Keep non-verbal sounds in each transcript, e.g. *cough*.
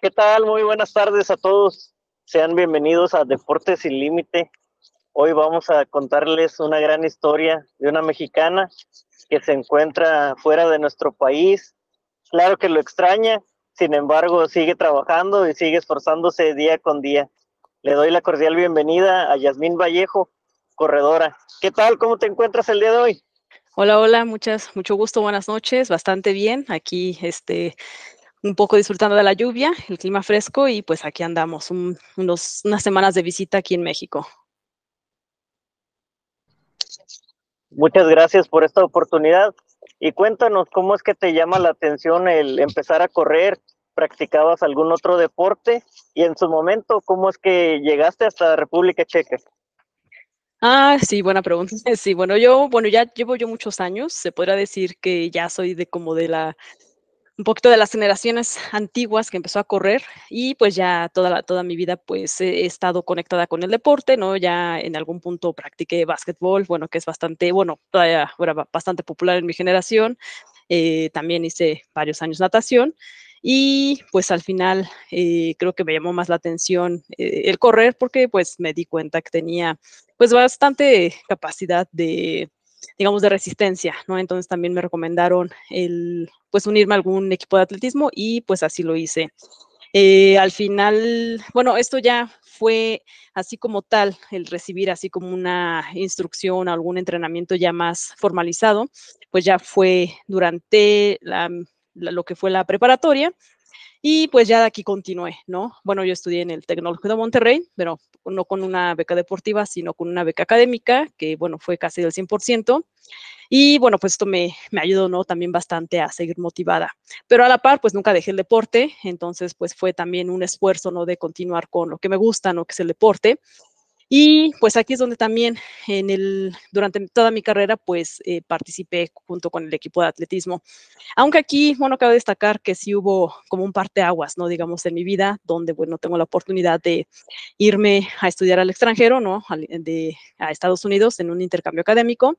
¿Qué tal? Muy buenas tardes a todos. Sean bienvenidos a Deportes sin Límite. Hoy vamos a contarles una gran historia de una mexicana que se encuentra fuera de nuestro país. Claro que lo extraña, sin embargo sigue trabajando y sigue esforzándose día con día. Le doy la cordial bienvenida a Yasmín Vallejo, corredora. ¿Qué tal? ¿Cómo te encuentras el día de hoy? Hola, hola, muchas, mucho gusto, buenas noches, bastante bien. Aquí, este, un poco disfrutando de la lluvia, el clima fresco y pues aquí andamos, unos, unas semanas de visita aquí en México. Muchas gracias por esta oportunidad y cuéntanos cómo es que te llama la atención el empezar a correr, practicabas algún otro deporte y en su momento cómo es que llegaste hasta República Checa. Ah, sí, buena pregunta. *laughs* Sí, bueno, yo, bueno, ya llevo yo muchos años, se podría decir que ya soy de como de la un poquito de las generaciones antiguas que empezó a correr y pues ya toda, toda mi vida pues he estado conectada con el deporte, ¿no? Ya en algún punto practiqué básquetbol, bueno, que es bastante, bueno, todavía era bastante popular en mi generación. Eh, también hice varios años natación y pues al final eh, creo que me llamó más la atención eh, el correr porque pues me di cuenta que tenía pues bastante capacidad de digamos, de resistencia, ¿no? Entonces también me recomendaron el, pues, unirme a algún equipo de atletismo y pues así lo hice. Eh, al final, bueno, esto ya fue así como tal, el recibir así como una instrucción, algún entrenamiento ya más formalizado, pues ya fue durante lo que fue la preparatoria y pues ya de aquí continué, ¿no? Bueno, yo estudié en el Tecnológico de Monterrey, pero no con una beca deportiva, sino con una beca académica, que bueno, fue casi del 100%. Y bueno, pues esto me, me ayudó, ¿no? También bastante a seguir motivada. Pero a la par, pues nunca dejé el deporte, entonces pues fue también un esfuerzo, ¿no? De continuar con lo que me gusta, ¿no? Que es el deporte. Y pues aquí es donde también en el, durante toda mi carrera pues eh, participé junto con el equipo de atletismo. Aunque aquí, bueno, cabe destacar que sí hubo como un parteaguas, ¿no? Digamos, en mi vida, donde, bueno, tengo la oportunidad de irme a estudiar al extranjero, ¿no? De, a Estados Unidos en un intercambio académico.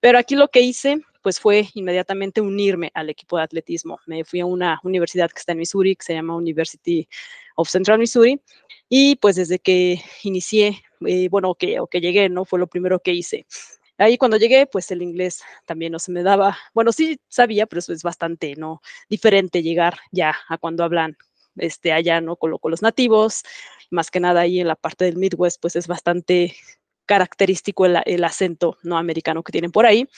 Pero aquí lo que hice pues fue inmediatamente unirme al equipo de atletismo. Me fui a una universidad que está en Missouri, que se llama University of Central Missouri, y pues desde que inicié, eh, bueno, que, o que llegué, ¿no? Fue lo primero que hice. Ahí cuando llegué, pues el inglés también no se me daba, bueno, sí sabía, pero eso es bastante, ¿no? Diferente llegar ya a cuando hablan este, allá, ¿no? Con, los nativos, más que nada ahí en la parte del Midwest, pues es bastante característico el, el acento no americano que tienen por ahí.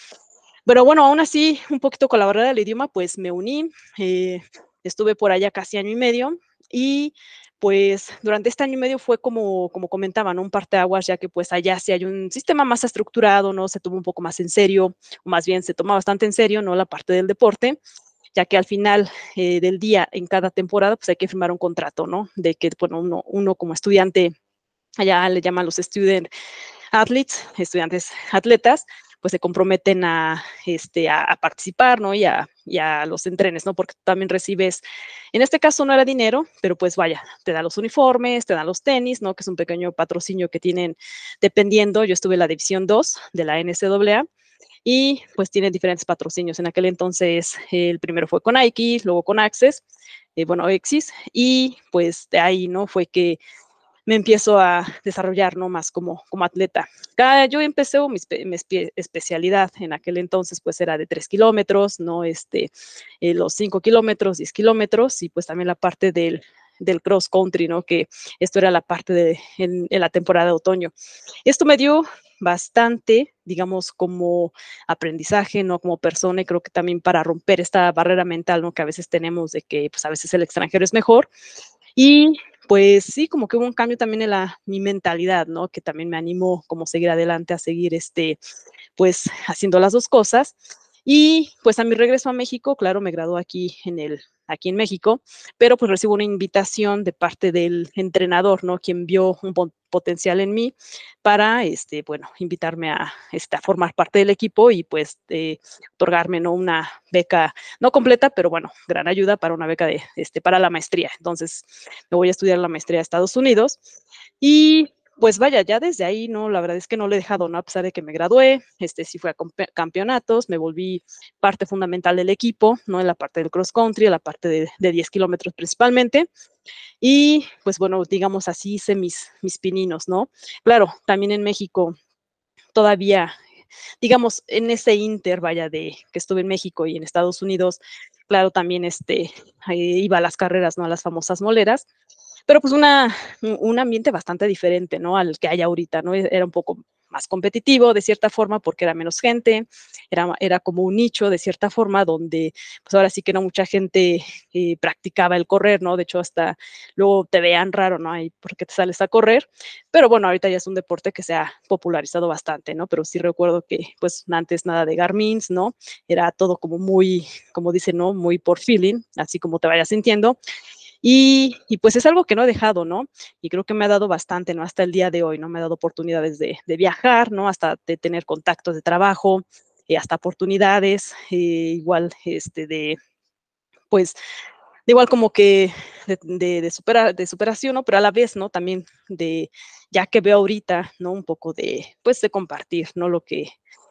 Pero bueno, aún así, un poquito con la barrera del idioma, pues me uní, eh, estuve por allá casi año y medio y pues durante este año y medio fue como, como comentaba, ¿no? Un parteaguas, ya que pues allá sí hay un sistema más estructurado, ¿no? Se toma un poco más en serio, o más bien se toma bastante en serio, ¿no? La parte del deporte, ya que al final eh, del día, en cada temporada, pues hay que firmar un contrato, ¿no? De que, bueno, uno, uno como estudiante, allá le llaman los student athletes, estudiantes atletas, pues se comprometen a, este, a, participar, ¿no? Y a, los entrenes, ¿no? Porque también recibes, en este caso no era dinero, pero pues vaya, te dan los uniformes, te dan los tenis, ¿no? Que es un pequeño patrocinio que tienen dependiendo. Yo estuve en la división 2 de la NCAA y pues tienen diferentes patrocinios. En aquel entonces el primero fue con Nike, luego con Access, eh, bueno, Exis, y pues de ahí, ¿no? Fue que me empiezo a desarrollar ¿no? más como, como atleta. yo empecé mi, especialidad en aquel entonces, pues era de 3 kilómetros, ¿no? Este, eh, los 5 kilómetros, 10 kilómetros y pues también la parte del, del cross country, ¿no? Que esto era la parte de en, la temporada de otoño. Esto me dio bastante, digamos, como aprendizaje, ¿no? Como persona y creo que también para romper esta barrera mental, ¿no? Que a veces tenemos de que, pues a veces el extranjero es mejor. Y pues sí, como que hubo un cambio también en la, mi mentalidad, ¿no? Que también me animó como seguir adelante, a seguir, este, pues, haciendo las dos cosas. Y pues a mi regreso a México, claro, me gradué aquí en el aquí en México, pero pues recibo una invitación de parte del entrenador, ¿no? Quien vio un potencial en mí para, este, bueno, invitarme a, este, a formar parte del equipo y pues eh, otorgarme, ¿no? Una beca, no completa, pero bueno, gran ayuda para una beca de, este, para la maestría. Entonces, me voy a estudiar la maestría a Estados Unidos y pues vaya, ya desde ahí, ¿no? La verdad es que no le he dejado, ¿no? A pesar de que me gradué, este sí fue a campeonatos, me volví parte fundamental del equipo, ¿no? En la parte del cross country, en la parte de, de 10 kilómetros principalmente. Y pues bueno, digamos así hice mis, mis pininos, ¿no? Claro, también en México todavía, digamos, en ese inter, vaya, de que estuve en México y en Estados Unidos, claro, también este, iba a las carreras, ¿no? A las famosas moleras pero pues una, un ambiente bastante diferente, ¿no? Al que hay ahorita, ¿no? Era un poco más competitivo de cierta forma porque era menos gente, era, era como un nicho de cierta forma donde pues ahora sí que no mucha gente eh, practicaba el correr, ¿no? De hecho hasta luego te vean raro, ¿no? Ahí porque te sales a correr, pero bueno, ahorita ya es un deporte que se ha popularizado bastante, ¿no? Pero sí recuerdo que pues antes nada de Garmins, ¿no? Era todo como muy, como dicen, ¿no? Muy por feeling, así como te vayas sintiendo. Y, pues es algo que no he dejado, ¿no? Y creo que me ha dado bastante, ¿no? Hasta el día de hoy, ¿no? Me ha dado oportunidades de, viajar, ¿no? Hasta de tener contactos de trabajo, y hasta oportunidades, eh, igual, este, de, pues, de igual como que de, de, de, de superación, ¿no? Pero a la vez, ¿no? También de, ya que veo ahorita, ¿no? Un poco de, pues, de compartir, ¿no? Lo que,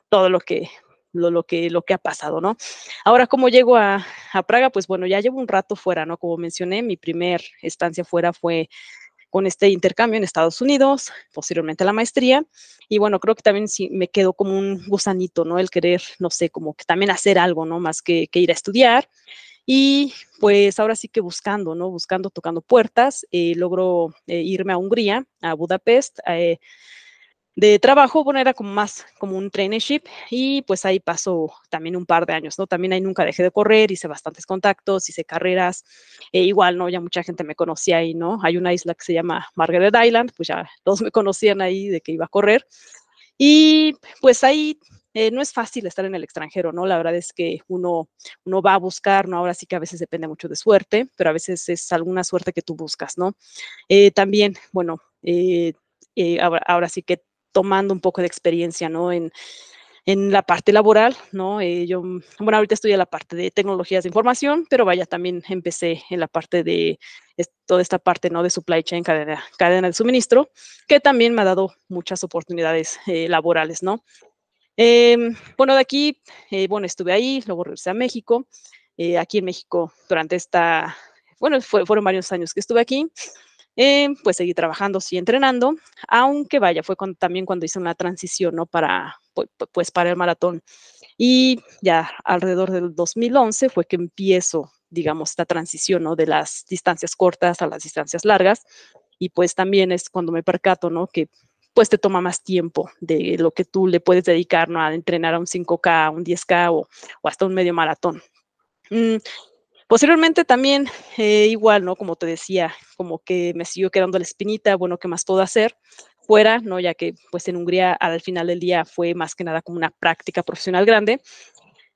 todo lo que lo, que, lo que ha pasado, ¿no? Ahora, ¿cómo llego a, Praga? Pues bueno, ya llevo un rato fuera, ¿no? Como mencioné, mi primer estancia fuera fue con este intercambio en Estados Unidos, posteriormente la maestría. Y bueno, creo que también sí me quedó como un gusanito, ¿no? El querer, no sé, como que también hacer algo, ¿no? Más que, ir a estudiar. Y pues ahora sí que buscando, ¿no? Buscando, tocando puertas, eh, logro eh, irme a Hungría, a Budapest. Eh, de trabajo, bueno, era como más como un traineeship y pues ahí pasó también un par de años, ¿no? También ahí nunca dejé de correr, hice bastantes contactos, hice carreras, e igual, ¿no? Ya mucha gente me conocía ahí, ¿no? Hay una isla que se llama Margaret Island, pues ya todos me conocían ahí de que iba a correr. Y pues ahí eh, no es fácil estar en el extranjero, ¿no? La verdad es que uno, uno va a buscar, ¿no? Ahora sí que a veces depende mucho de suerte, pero a veces es alguna suerte que tú buscas, ¿no? Eh, también, bueno, eh, ahora, sí que tomando un poco de experiencia, ¿no? En, en la parte laboral, ¿no? Eh, yo, bueno, ahorita en la parte de tecnologías de información, pero vaya, también empecé en la parte de toda esta parte, ¿no? De supply chain, cadena, cadena de suministro, que también me ha dado muchas oportunidades eh, laborales, ¿no? Em, bueno, de aquí, eh, bueno, estuve ahí, luego regresé a México. aquí en México, durante esta, bueno, fueron varios años que estuve aquí. Eh, pues seguí trabajando, sí entrenando, aunque vaya, fue también cuando hice una transición, ¿no? Para, pues, para el maratón. Y ya alrededor del 2011 fue que empiezo, digamos, esta transición, ¿no? De las distancias cortas a las distancias largas. Y pues también es cuando me percato, ¿no? Que pues te toma más tiempo de lo que tú le puedes dedicar, ¿no? A entrenar a un 5K, un 10K o, o hasta un medio maratón. Mm, Posteriormente también, eh, igual, ¿no? Como te decía, como que me siguió quedando la espinita, bueno, ¿qué más puedo hacer? Fuera, ¿no? Ya que pues en Hungría al final del día fue más que nada como una práctica profesional grande,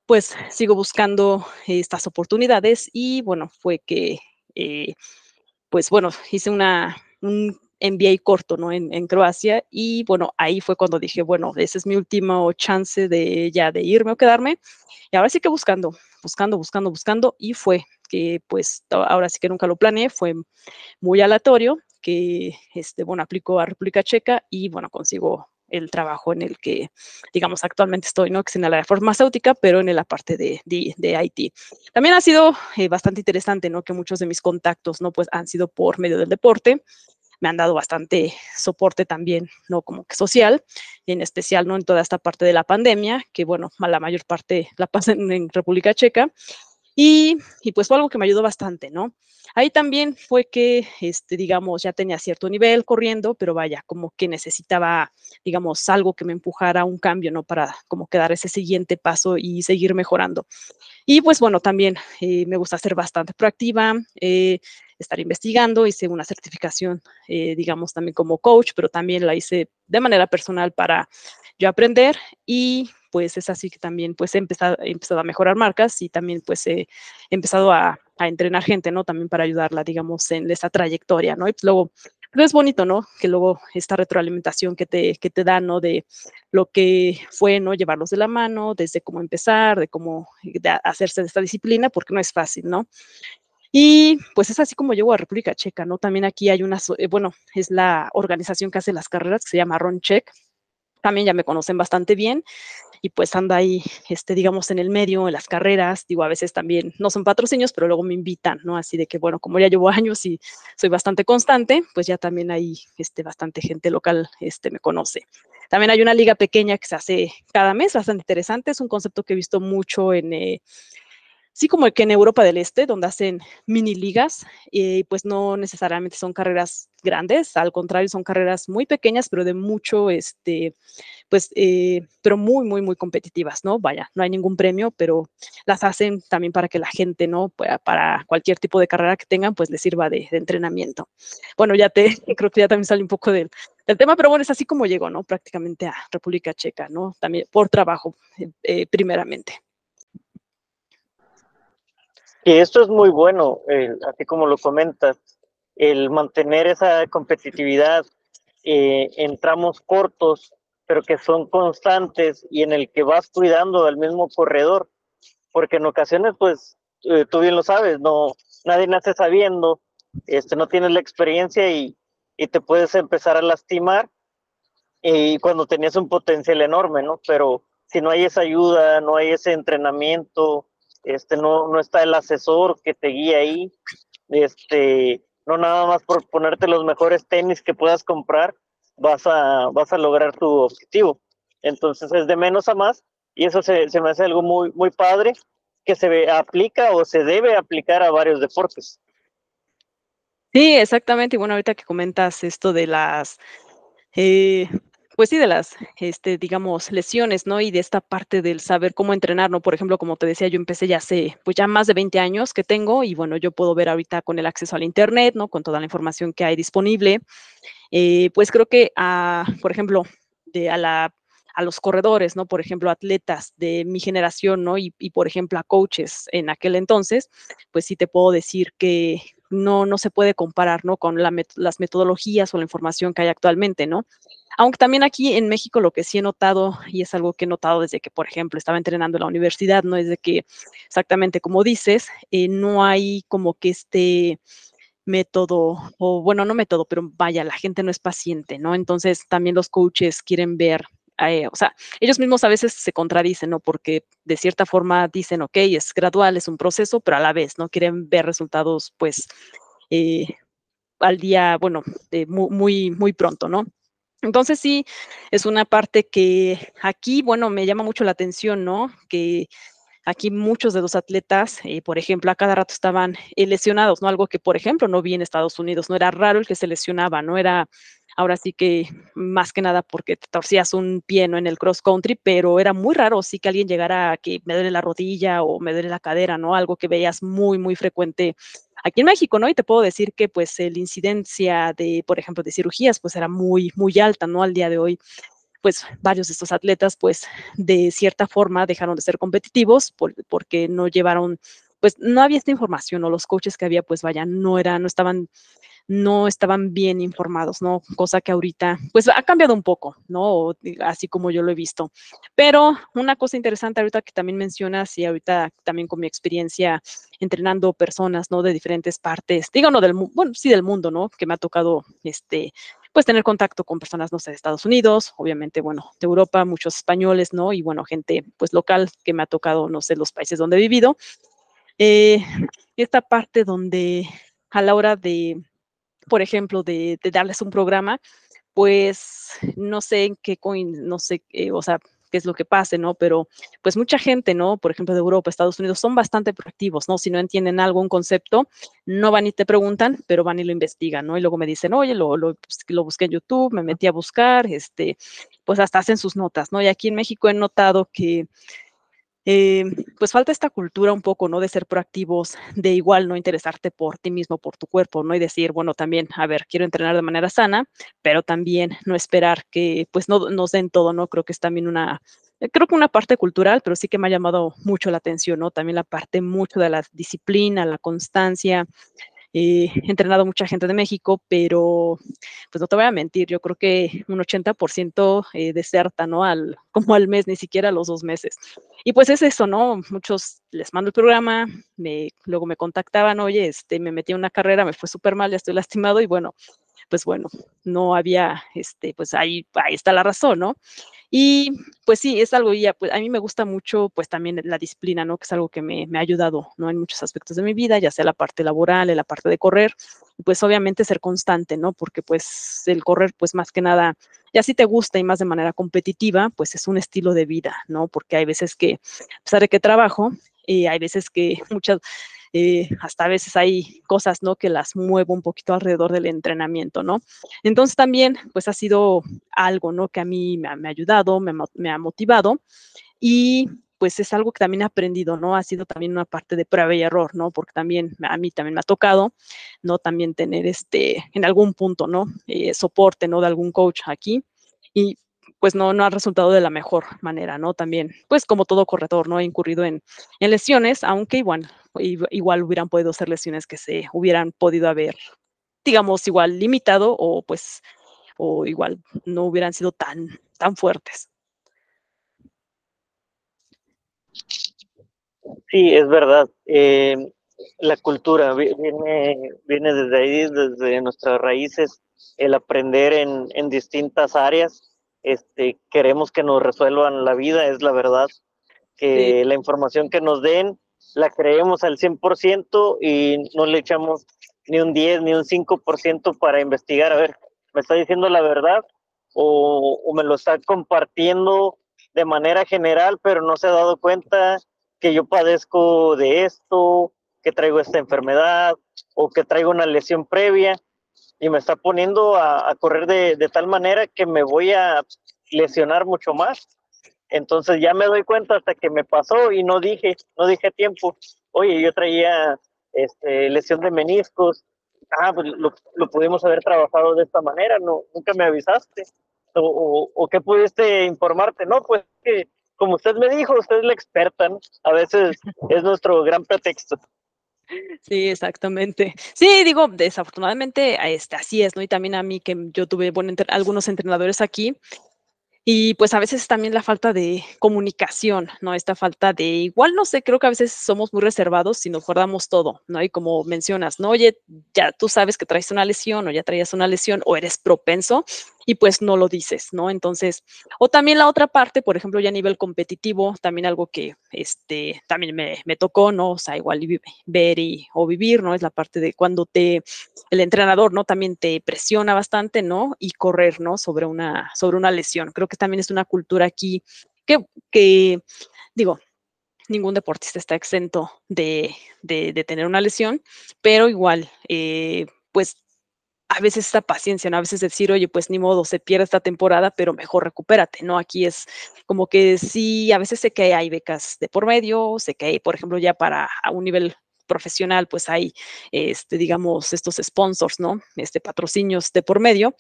pues sigo buscando estas oportunidades y bueno, fue que, eh, pues bueno, hice una, un MBA corto, ¿no? En, Croacia y bueno, ahí fue cuando dije, bueno, ese es mi último chance de ya de irme o quedarme y ahora sí que buscando, buscando, buscando, buscando y fue que pues ahora sí que nunca lo planeé, fue muy aleatorio que, este, bueno, aplico a República Checa y bueno, consigo el trabajo en el que, digamos, actualmente estoy, ¿no? Que es en la farmacéutica, pero en la parte de, de, de IT. También ha sido eh, bastante interesante, ¿no? Que muchos de mis contactos, ¿no? Pues han sido por medio del deporte me han dado bastante soporte también, ¿no? Como que social, en especial, ¿no? En toda esta parte de la pandemia, que bueno, la mayor parte la pasan en República Checa. Y, y, pues fue algo que me ayudó bastante, ¿no? Ahí también fue que, este, digamos, ya tenía cierto nivel corriendo, pero vaya, como que necesitaba, digamos, algo que me empujara a un cambio, ¿no? Para como que dar ese siguiente paso y seguir mejorando. Y pues bueno, también eh, me gusta ser bastante proactiva, eh, estar investigando, hice una certificación, eh, digamos, también como coach, pero también la hice de manera personal para yo aprender y pues es así que también pues he empezado, he empezado a mejorar marcas y también pues he empezado a, entrenar gente, ¿no? También para ayudarla, digamos, en esa trayectoria, ¿no? Y pues luego, pues es bonito, ¿no? Que luego esta retroalimentación que te, que te da, ¿no? De lo que fue, ¿no? Llevarlos de la mano, desde cómo empezar, de cómo hacerse de esta disciplina, porque no es fácil, ¿no? Y pues es así como llego a República Checa, ¿no? También aquí hay una, eh, bueno, es la organización que hace las carreras, que se llama Roncheck. También ya me conocen bastante bien y pues anda ahí, este, digamos, en el medio, en las carreras, digo, a veces también no son patrocinios, pero luego me invitan, ¿no? Así de que, bueno, como ya llevo *laughs* años y soy bastante constante, pues ya también hay, este, bastante gente local, este, me conoce. También hay una liga pequeña que se hace cada mes, bastante interesante, es un concepto que he visto mucho en... Eh, sí como que en Europa del Este, donde hacen mini ligas, y pues no necesariamente son carreras grandes, al contrario, son carreras muy pequeñas, pero de mucho, este, pues, eh, pero muy, muy, muy competitivas, ¿no? Vaya, no hay ningún premio, pero las hacen también para que la gente, ¿no? Para cualquier tipo de carrera que tengan, pues les sirva de, entrenamiento. Bueno, ya te, *laughs* creo que ya también sale un poco del, tema, pero bueno, es así como llegó, ¿no? Prácticamente a República Checa, ¿no? También por trabajo, eh, eh primeramente. Y esto es muy bueno, así como lo comentas, el mantener esa competitividad eh, en tramos cortos, pero que son constantes y en el que vas cuidando al mismo corredor, porque en ocasiones, pues, eh, tú bien lo sabes, no, nadie nace sabiendo, este, no tienes la experiencia y, y te puedes empezar a lastimar y cuando tenías un potencial enorme, ¿no? Pero si no hay esa ayuda, no hay ese entrenamiento, este, no, no está el asesor que te guía ahí, este, no nada más por ponerte los mejores tenis que puedas comprar, vas a, vas a lograr tu objetivo. Entonces es de menos a más y eso se, se me hace algo muy, muy padre que se aplica o se debe aplicar a varios deportes. Sí, exactamente. Y bueno, ahorita que comentas esto de las eh, pues sí, de las, este, digamos, lesiones, ¿no? Y de esta parte del saber cómo entrenar, ¿no? Por ejemplo, como te decía, yo empecé ya hace, pues ya más de 20 años que tengo y bueno, yo puedo ver ahorita con el acceso al Internet, ¿no? Con toda la información que hay disponible, eh, pues creo que, a, por ejemplo, de a la a los corredores, ¿no? Por ejemplo, atletas de mi generación, ¿no? Y, y, por ejemplo, a coaches en aquel entonces, pues sí te puedo decir que no, no se puede comparar, ¿no? Con las metodologías o la información que hay actualmente, ¿no? Aunque también aquí en México lo que sí he notado, y es algo que he notado desde que, por ejemplo, estaba entrenando en la universidad, ¿no? Es de que exactamente como dices, eh, no hay como que este método, o bueno, no método, pero vaya, la gente no es paciente, ¿no? Entonces también los coaches quieren ver eh, o sea, ellos mismos a veces se contradicen, ¿no? Porque de cierta forma dicen, ok, es gradual, es un proceso, pero a la vez, ¿no? Quieren ver resultados, pues, eh, al día, bueno, muy, muy, muy pronto, ¿no? Entonces sí, es una parte que aquí, bueno, me llama mucho la atención, ¿no? Que aquí muchos de los atletas, eh, por ejemplo, a cada rato estaban lesionados, ¿no? Algo que, por ejemplo, no vi en Estados Unidos, no era raro el que se lesionaba, no era ahora sí que más que nada porque te torcías un pie ¿no? en el cross country, pero era muy raro sí que alguien llegara a que me duele la rodilla o me duele la cadera, ¿no? Algo que veías muy, muy frecuente aquí en México, ¿no? Y te puedo decir que pues la incidencia de, por ejemplo, de cirugías, pues era muy, muy alta, ¿no? Al día de hoy pues varios de estos atletas, pues de cierta forma dejaron de ser competitivos porque no llevaron, pues no había esta información o los coaches que había, pues vaya, no eran, no estaban no estaban bien informados, ¿no? Cosa que ahorita, pues ha cambiado un poco, ¿no? Así como yo lo he visto. Pero una cosa interesante ahorita que también mencionas y ahorita también con mi experiencia entrenando personas, ¿no? De diferentes partes, digo, no del, bueno, sí del mundo, ¿no? Que me ha tocado, este, pues tener contacto con personas, no sé, de Estados Unidos, obviamente, bueno, de Europa, muchos españoles, ¿no? Y bueno, gente, pues local que me ha tocado, no sé, los países donde he vivido. Eh, esta parte donde a la hora de, por ejemplo, de, darles un programa, pues no sé en qué coin, no sé, eh, o sea, qué es lo que pase, ¿no? Pero pues mucha gente, ¿no? Por ejemplo, de Europa, Estados Unidos, son bastante proactivos, ¿no? Si no entienden algo, un concepto, no van y te preguntan, pero van y lo investigan, ¿no? Y luego me dicen, oye, lo, lo, pues, lo busqué en YouTube, me metí a buscar, este, pues hasta hacen sus notas, ¿no? Y aquí en México he notado que eh, pues falta esta cultura un poco, ¿no? De ser proactivos, de igual no interesarte por ti mismo, por tu cuerpo, ¿no? Y decir, bueno, también, a ver, quiero entrenar de manera sana, pero también no esperar que, pues, no nos den todo, ¿no? Creo que es también una, creo que una parte cultural, pero sí que me ha llamado mucho la atención, ¿no? También la parte mucho de la disciplina, la constancia, he entrenado mucha gente de México, pero pues no te voy a mentir, yo creo que un 80% eh, deserta, ¿no? Al, *laughs* como al mes, ni siquiera los dos meses. Y pues es eso, ¿no? Muchos les mando el programa, luego me contactaban, oye, este, me metí en una carrera, me fue súper mal, ya estoy lastimado y bueno, pues bueno, no había, este, pues ahí, ahí está la razón, ¿no? Y pues sí, es algo, ya, pues a mí me gusta mucho, pues también la disciplina, ¿no? Que es algo que me, me, ha ayudado, ¿no? En muchos aspectos de mi vida, ya sea la parte laboral, en la parte de correr, pues obviamente ser constante, ¿no? Porque pues el correr, pues más que nada, ya si te gusta y más de manera competitiva, pues es un estilo de vida, ¿no? Porque hay veces que, a pesar de que trabajo, y hay veces que muchas, eh, hasta a veces hay cosas, ¿no? Que las muevo un poquito alrededor del entrenamiento, ¿no? Entonces también, pues ha sido algo, ¿no? Que a mí me ha, me ha ayudado, me, me, ha motivado y pues es algo que también he aprendido, ¿no? Ha sido también una parte de prueba y error, ¿no? Porque también a mí también me ha tocado, ¿no? También tener este, en algún punto, ¿no? Eh, soporte, ¿no? De algún coach aquí. Y pues no, no ha resultado de la mejor manera, ¿no? También, pues como todo corredor, ¿no? He incurrido en, en lesiones, aunque igual, igual hubieran podido ser lesiones que se hubieran podido haber, digamos, igual limitado o pues, o igual no hubieran sido tan, tan fuertes. Sí, es verdad. Eh, la cultura viene, viene desde ahí, desde nuestras raíces, el aprender en, en distintas áreas este, queremos que nos resuelvan la vida, es la verdad, que la información que nos den la creemos al 100% y no le echamos ni un 10 ni un 5% para investigar, a ver, ¿me está diciendo la verdad o, o me lo está compartiendo de manera general, pero no se ha dado cuenta que yo padezco de esto, que traigo esta enfermedad o que traigo una lesión previa? Y me está poniendo a, correr de, tal manera que me voy a lesionar mucho más. Entonces ya me doy cuenta hasta que me pasó y no dije, no dije tiempo, oye, yo traía este, lesión de meniscos, ah, pues lo, pudimos haber trabajado de esta manera, no, nunca me avisaste, o, o, o qué pudiste informarte, no, pues que como usted me dijo, usted es la experta, ¿no? A veces es nuestro gran pretexto. Sí, exactamente. Sí, digo, desafortunadamente este, así es, ¿no? Y también a mí que yo tuve bueno, algunos entrenadores aquí y pues a veces también la falta de comunicación, ¿no? Esta falta de, igual no sé, creo que a veces somos muy reservados y nos guardamos todo, ¿no? Y como mencionas, ¿no? Oye, ya tú sabes que traes una lesión o ya traías una lesión o eres propenso y pues no lo dices, ¿no? Entonces, o también la otra parte, por ejemplo, ya a nivel competitivo, también algo que este, también me, me tocó, ¿no? O sea, igual ver y, o vivir, ¿no? Es la parte de cuando te, el entrenador, ¿no? También te presiona bastante, ¿no? Y correr, ¿no? Sobre una, sobre una lesión. Creo que también es una cultura aquí que, que digo, ningún deportista está exento de, de, tener una lesión, pero igual, eh, pues a veces esta paciencia, ¿no? A veces decir, oye, pues ni modo, se pierde esta temporada, pero mejor recupérate, ¿no? Aquí es como que sí, a veces sé que hay becas de por medio, sé que hay, por ejemplo, ya para a un nivel profesional, pues hay, este, digamos, estos sponsors, ¿no? Este, patrocinios de por medio,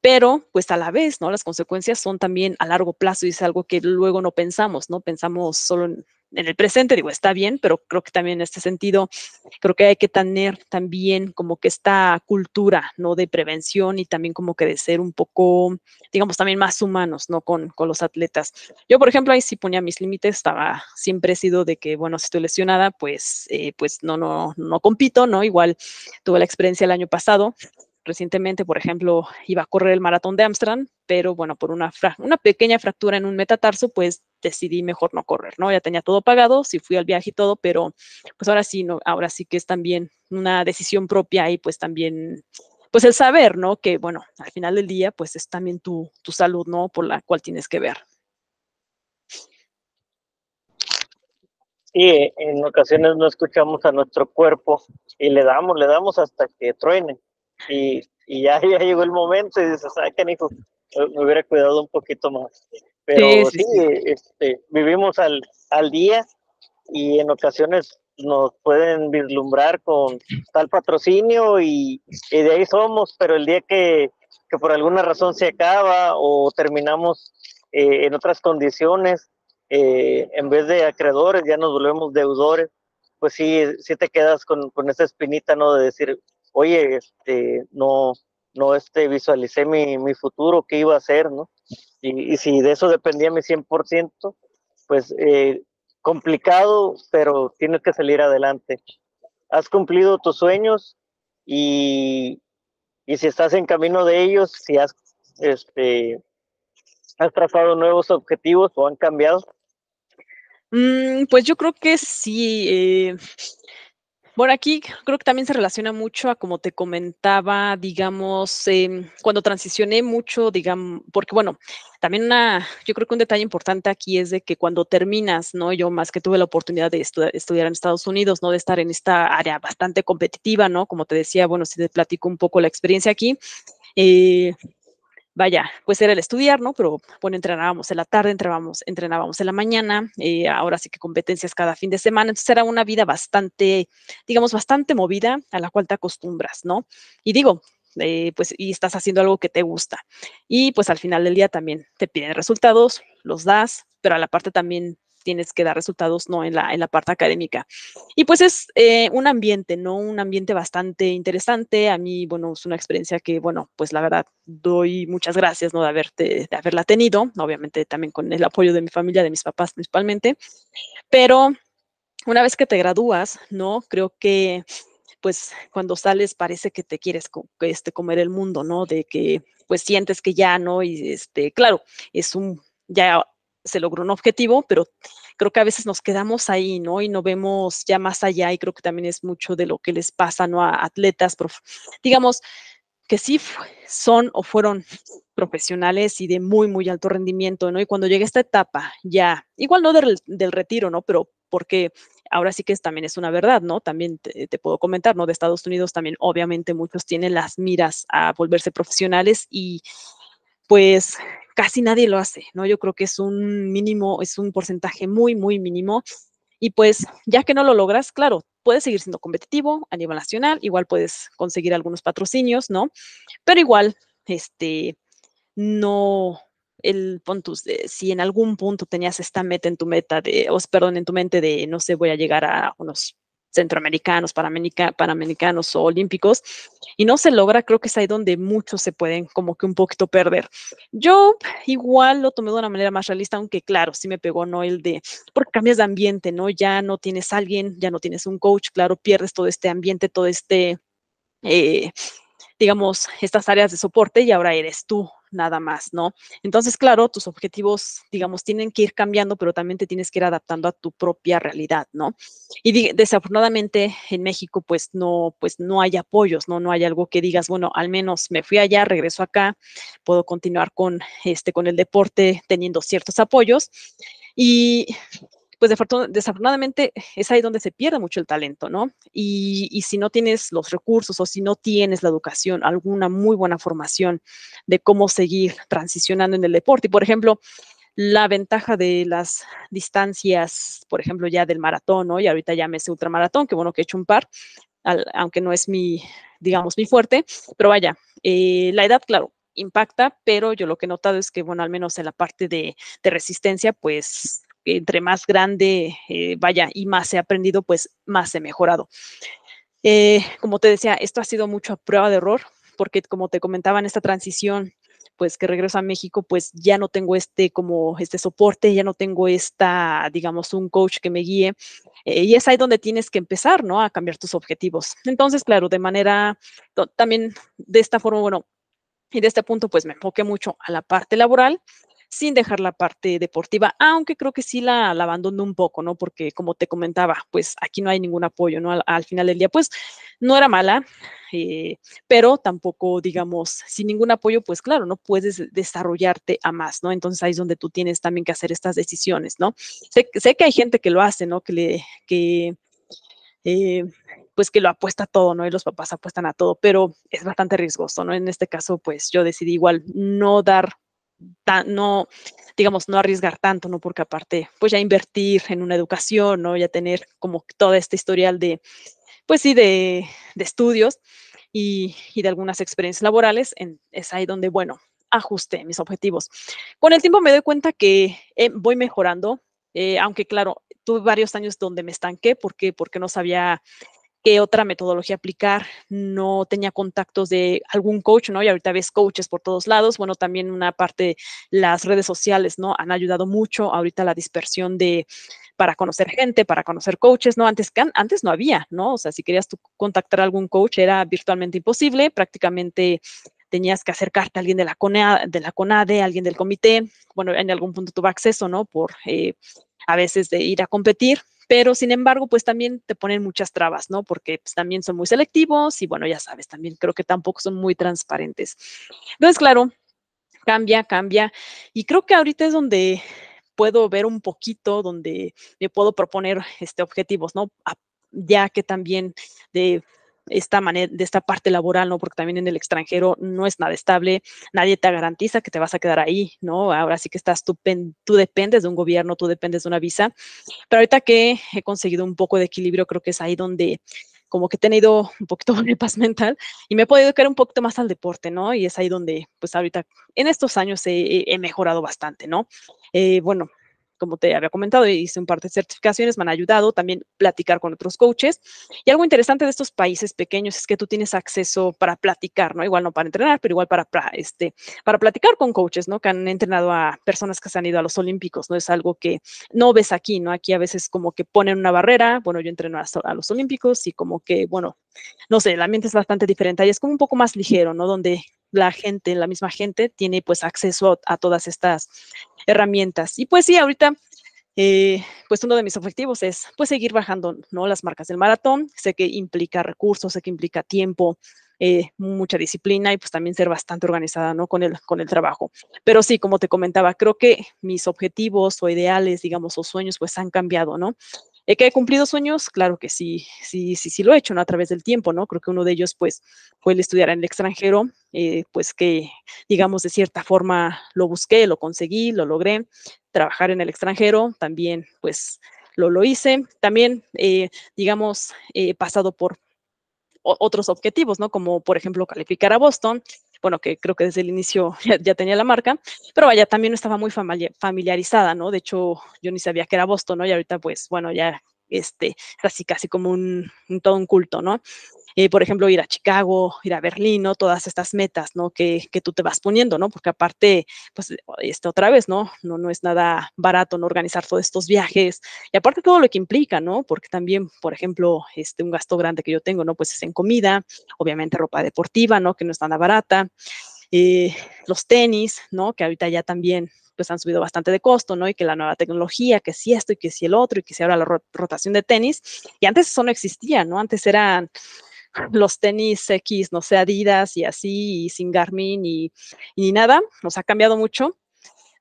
pero pues a la vez, ¿no? Las consecuencias son también a largo plazo y es algo que luego no pensamos, ¿no? Pensamos solo en, en el presente, digo, está bien, pero creo que también en este sentido, creo que hay que tener también como que esta cultura, ¿no? De prevención y también como que de ser un poco, digamos, también más humanos, ¿no? Con, con los atletas. Yo, por ejemplo, ahí sí ponía mis límites, estaba, siempre sido de que, bueno, si estoy lesionada, pues, eh, pues no, no, no compito, ¿no? Igual tuve la experiencia el año pasado, recientemente, por ejemplo, iba a correr el maratón de Amsterdam, pero bueno, por una, una pequeña fractura en un metatarso, pues decidí mejor no correr, ¿no? Ya tenía todo pagado, sí fui al viaje y todo, pero pues ahora sí, no, ahora sí que es también una decisión propia y pues también, pues el saber, ¿no? Que bueno, al final del día, pues es también tu, tu salud, ¿no? Por la cual tienes que ver. Sí, en ocasiones no escuchamos a nuestro cuerpo y le damos, le damos hasta que truene y, y ya, *laughs* ya, llegó el momento y dices, ay, hijo me hubiera cuidado un poquito más. Pero sí, sí, sí. Este, vivimos al, al día y en ocasiones nos pueden vislumbrar con tal patrocinio y, y, de ahí somos, pero el día que, que por alguna razón se acaba o terminamos eh, en otras condiciones, eh, en vez de acreedores ya nos volvemos deudores pues sí, sí te quedas con, con esa espinita, ¿no? De decir, oye, este, no, no este, visualicé mi, mi futuro, qué iba a hacer, ¿no? Y, si de eso dependía mi 100%, pues eh, complicado, pero tienes que salir adelante. Has cumplido tus sueños y, y si estás en camino de ellos, si has, este, has trazado nuevos objetivos o han cambiado. Mm, pues yo creo que sí. Eh, bueno, aquí creo que también se relaciona mucho a como te comentaba, digamos, em, cuando transicioné mucho, digamos, porque bueno, también una, yo creo que un detalle importante aquí es de que cuando terminas, ¿no? Yo más que tuve la oportunidad de estudiar en Estados Unidos, ¿no? De estar en esta área bastante competitiva, ¿no? Como te decía, bueno, si te platico un poco la experiencia aquí, eh, vaya, pues era el estudiar, ¿no? Pero bueno, entrenábamos en la tarde, entrenábamos, entrenábamos en la mañana, eh, ahora sí que competencias cada fin de semana, entonces era una vida bastante, digamos, bastante movida a la cual te acostumbras, ¿no? Y digo, eh, pues, y estás haciendo algo que te gusta. Y pues al final del día también te piden resultados, los das, pero a la parte también tienes que dar resultados, ¿no? En la, en la parte académica. Y pues es eh, un ambiente, ¿no? Un ambiente bastante interesante. A mí, bueno, es una experiencia que, bueno, pues la verdad, doy muchas gracias, ¿no? De, haberte, de haberla tenido, obviamente también con el apoyo de mi familia, de mis papás principalmente. Pero una vez que te gradúas, ¿no? Creo que pues cuando sales parece que te quieres este, comer el mundo, ¿no? De que pues sientes que ya, ¿no? Y este, claro, es un, ya se logró un objetivo, pero creo que a veces nos quedamos ahí, ¿no? Y no vemos ya más allá y creo que también es mucho de lo que les pasa, ¿no? A atletas, digamos, que sí son o fueron profesionales y de muy, muy alto rendimiento, ¿no? Y cuando llega esta etapa, ya, igual no del, retiro, ¿no? Pero porque ahora sí que es, también es una verdad, ¿no? También te, puedo comentar, ¿no? De Estados Unidos también, obviamente, muchos tienen las miras a volverse profesionales y pues casi nadie lo hace, ¿no? Yo creo que es un mínimo, es un porcentaje muy, muy mínimo. Y pues, ya que no lo logras, claro, puedes seguir siendo competitivo a nivel nacional, igual puedes conseguir algunos patrocinios, ¿no? Pero igual, este, no, el punto, si en algún punto tenías esta meta en tu meta de, o perdón, en tu mente de, no sé, voy a llegar a unos centroamericanos, panamericanos o olímpicos, y no se logra, creo que es ahí donde muchos se pueden como que un poquito perder. Yo igual lo tomé de una manera más realista, aunque claro, sí me pegó, ¿no? El de, porque cambias de ambiente, ¿no? Ya no tienes alguien, ya no tienes un coach, claro, pierdes todo este ambiente, todo este... Eh, digamos, estas áreas de soporte y ahora eres tú nada más, ¿no? Entonces, claro, tus objetivos, digamos, tienen que ir cambiando, pero también te tienes que ir adaptando a tu propia realidad, ¿no? Y desafortunadamente en México, pues no, pues no hay apoyos, ¿no? No hay algo que digas, bueno, al menos me fui allá, regreso acá, puedo continuar con, este, con el deporte teniendo ciertos apoyos. Y pues desafortunadamente es ahí donde se pierde mucho el talento, ¿no? Y, y, si no tienes los recursos o si no tienes la educación, alguna muy buena formación de cómo seguir transicionando en el deporte. Y por ejemplo, la ventaja de las distancias, por ejemplo, ya del maratón, ¿no? Y ahorita ya me sé ultramaratón, que bueno que he hecho un par, aunque no es mi, digamos, mi fuerte, pero vaya, eh, la edad, claro, impacta, pero yo lo que he notado es que, bueno, al menos en la parte de, de resistencia, pues entre más grande eh, vaya y más he aprendido, pues más he mejorado. Eh, como te decía, esto ha sido mucho a prueba de error, porque como te comentaba en esta transición, pues que regreso a México, pues ya no tengo este como este soporte, ya no tengo esta, digamos, un coach que me guíe. Eh, y es ahí donde tienes que empezar, ¿no? A cambiar tus objetivos. Entonces, claro, de manera, también de esta forma, bueno, y de este punto, pues me enfoqué mucho a la parte laboral sin dejar la parte deportiva, aunque creo que sí la, la abandono un poco, ¿no? Porque como te comentaba, pues aquí no hay ningún apoyo, ¿no? Al, al final del día, pues no era mala, eh, pero tampoco, digamos, sin ningún apoyo, pues claro, no puedes desarrollarte a más, ¿no? Entonces ahí es donde tú tienes también que hacer estas decisiones, ¿no? Sé, sé que hay gente que lo hace, ¿no? Que le, que, eh, pues que lo apuesta todo, ¿no? Y los papás apuestan a todo, pero es bastante riesgoso, ¿no? En este caso, pues yo decidí igual no dar no, digamos, no arriesgar tanto, ¿no? Porque aparte, pues ya invertir en una educación, ¿no? Ya tener como toda esta historial de, pues sí, de, de estudios y, y, de algunas experiencias laborales, es ahí donde, bueno, ajusté mis objetivos. Con el tiempo me doy cuenta que eh, voy mejorando, eh, aunque claro, tuve varios años donde me estanqué, ¿por qué? Porque no sabía qué otra metodología aplicar, no tenía contactos de algún coach, ¿no? Y ahorita ves coaches por todos lados. Bueno, también una parte, las redes sociales, ¿no? Han ayudado mucho ahorita la dispersión de para conocer gente, para conocer coaches, ¿no? Antes, antes no había, ¿no? O sea, si querías tú contactar a algún coach era virtualmente imposible, prácticamente tenías que acercarte a alguien de la, de CONADE, alguien del comité. Bueno, en algún punto tuve acceso, ¿no? Por eh, a veces de ir a competir, pero sin embargo, pues también te ponen muchas trabas, ¿no? Porque pues, también son muy selectivos y bueno, ya sabes, también creo que tampoco son muy transparentes. Entonces, claro, cambia, cambia y creo que ahorita es donde puedo ver un poquito, donde me puedo proponer este, objetivos, ¿no? ya que también de esta manera, de esta parte laboral, ¿no? Porque también en el extranjero no es nada estable, nadie te garantiza que te vas a quedar ahí, ¿no? Ahora sí que estás, tú, tú dependes de un gobierno, tú dependes de una visa, pero ahorita que he conseguido un poco de equilibrio, creo que es ahí donde como que he tenido un poquito de paz mental y me he podido quedar un poquito más al deporte, ¿no? Y es ahí donde, pues ahorita, en estos años he, he mejorado bastante, ¿no? Eh, bueno, como te había comentado, hice un par de certificaciones, me han ayudado también platicar con otros coaches. Y algo interesante de estos países pequeños es que tú tienes acceso para platicar, ¿no? Igual no para entrenar, pero igual para, este, para platicar con coaches, ¿no? Que han entrenado a personas que se han ido a los Olímpicos, ¿no? Es algo que no ves aquí, ¿no? Aquí a veces como que ponen una barrera, bueno, yo entreno a, a los Olímpicos y como que, bueno, no sé, el ambiente es bastante diferente, ahí es como un poco más ligero, ¿no? Donde la gente, la misma gente, tiene pues acceso a, todas estas herramientas. Y pues sí, ahorita, eh, pues uno de mis objetivos es pues seguir bajando, ¿no? Las marcas del maratón. Sé que implica recursos, sé que implica tiempo, eh, mucha disciplina y pues también ser bastante organizada, ¿no? Con el, con el trabajo. Pero sí, como te comentaba, creo que mis objetivos o ideales, digamos, o sueños, pues han cambiado, ¿no? ¿Que he cumplido sueños? Claro que sí, sí, sí, sí lo he hecho, ¿no? A través del tiempo, ¿no? Creo que uno de ellos, pues, fue el estudiar en el extranjero, eh, pues que, digamos, de cierta forma lo busqué, lo conseguí, lo logré. Trabajar en el extranjero también, pues, lo, lo hice. También, eh, digamos, he pasado por otros objetivos, ¿no? Como, por ejemplo, calificar a Boston, bueno, que creo que desde el inicio *laughs* ya, tenía la marca, pero vaya, también no estaba muy familiarizada, ¿no? De hecho, yo ni sabía que era Boston, ¿no? Y ahorita, pues, bueno, ya, este, así casi como un, todo un culto, ¿no? Eh, por ejemplo, ir a Chicago, ir a Berlín, ¿no? Todas estas metas, ¿no? Que, que, tú te vas poniendo, ¿no? Porque aparte, pues, este, otra vez, ¿no? ¿no? No es nada barato, ¿no? Organizar todos estos viajes y aparte todo lo que implica, ¿no? Porque también, por ejemplo, este, un gasto grande que yo tengo, ¿no? Pues es en comida, obviamente ropa deportiva, ¿no? Que no es nada barata. Eh, los tenis, ¿no? Que ahorita ya también pues han subido bastante de costo, ¿no? Y que la nueva tecnología, que si esto y que si el otro y que si ahora la rotación de tenis. Y antes eso no existía, ¿no? Antes eran los tenis X, no sé, Adidas y así, y sin Garmin y, y nada, nos ha cambiado mucho,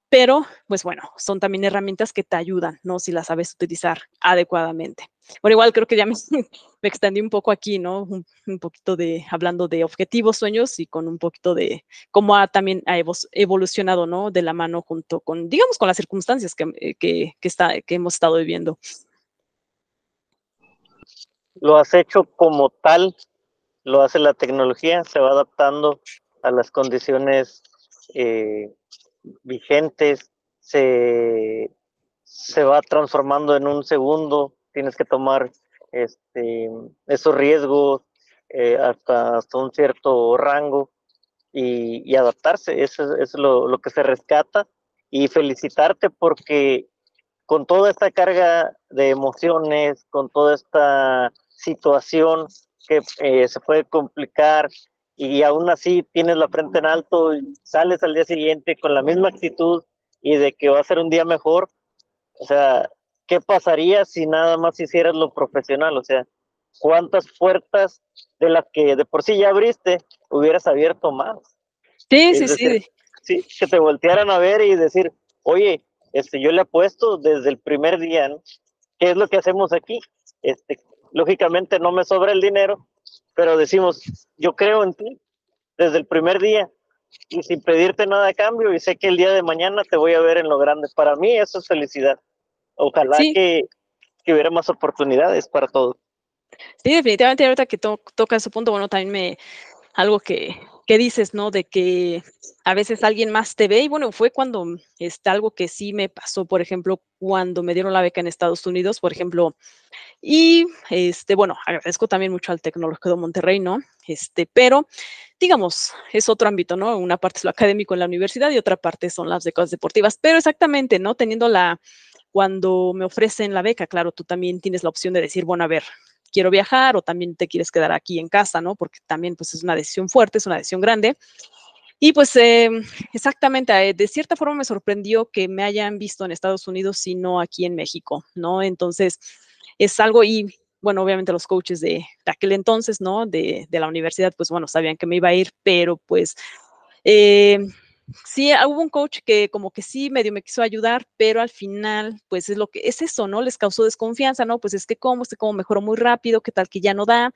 pero pues bueno, son también herramientas que te ayudan, ¿no? Si las sabes utilizar adecuadamente. Bueno, igual creo que ya me, *laughs* extendí un poco aquí, ¿no? Un, poquito de, hablando de objetivos, sueños y con un poquito de cómo ha también ha evolucionado, ¿no? De la mano junto con, digamos, con las circunstancias que, eh, que, que, está, que hemos estado viviendo lo has hecho como tal, lo hace la tecnología, se va adaptando a las condiciones eh, vigentes, se, se va transformando en un segundo, tienes que tomar este, esos riesgos eh, hasta, hasta un cierto rango y, adaptarse, eso, es lo, lo que se rescata. Y felicitarte porque con toda esta carga de emociones, con toda esta situación que eh, se puede complicar y aún así tienes la frente en alto y sales al día siguiente con la misma actitud y de que va a ser un día mejor, o sea, ¿qué pasaría si nada más hicieras lo profesional? O sea, ¿cuántas puertas de las que de por sí ya abriste hubieras abierto más? Sí, sí, sí. Sí, que te voltearan a ver y decir, oye, este, yo le apuesto desde el primer día, ¿no? ¿Qué es lo que hacemos aquí? Este, lógicamente no me sobra el dinero, pero decimos, yo creo en ti desde el primer día y sin pedirte nada a cambio y sé que el día de mañana te voy a ver en lo grande. Para mí eso es felicidad. Ojalá que, que, hubiera más oportunidades para todos. Sí, definitivamente ahorita que to toca ese punto, bueno, también me, algo que, ¿qué dices, no? De que a veces alguien más te ve y bueno, fue cuando está algo que sí me pasó, por ejemplo, cuando me dieron la beca en Estados Unidos, por ejemplo, y este, bueno, agradezco también mucho al Tecnológico de Monterrey, ¿no? Este, pero digamos, es otro ámbito, ¿no? Una parte es lo académico en la universidad y otra parte son las de cosas deportivas, pero exactamente, ¿no? Teniendo la, cuando me ofrecen la beca, claro, tú también tienes la opción de decir, bueno, a ver, quiero viajar o también te quieres quedar aquí en casa, ¿no? Porque también pues es una decisión fuerte, es una decisión grande. Y pues em, exactamente, eh, de cierta forma me sorprendió que me hayan visto en Estados Unidos y no aquí en México, ¿no? Entonces es algo y bueno, obviamente los coaches de, aquel entonces, ¿no? De, de, la universidad, pues bueno, sabían que me iba a ir, pero pues eh, sí, ah, hubo un coach que como que sí medio me quiso ayudar, pero al final, pues es lo que es eso, ¿no? Les causó desconfianza, ¿no? Pues es que cómo, este cómo mejoró muy rápido, qué tal que ya no da.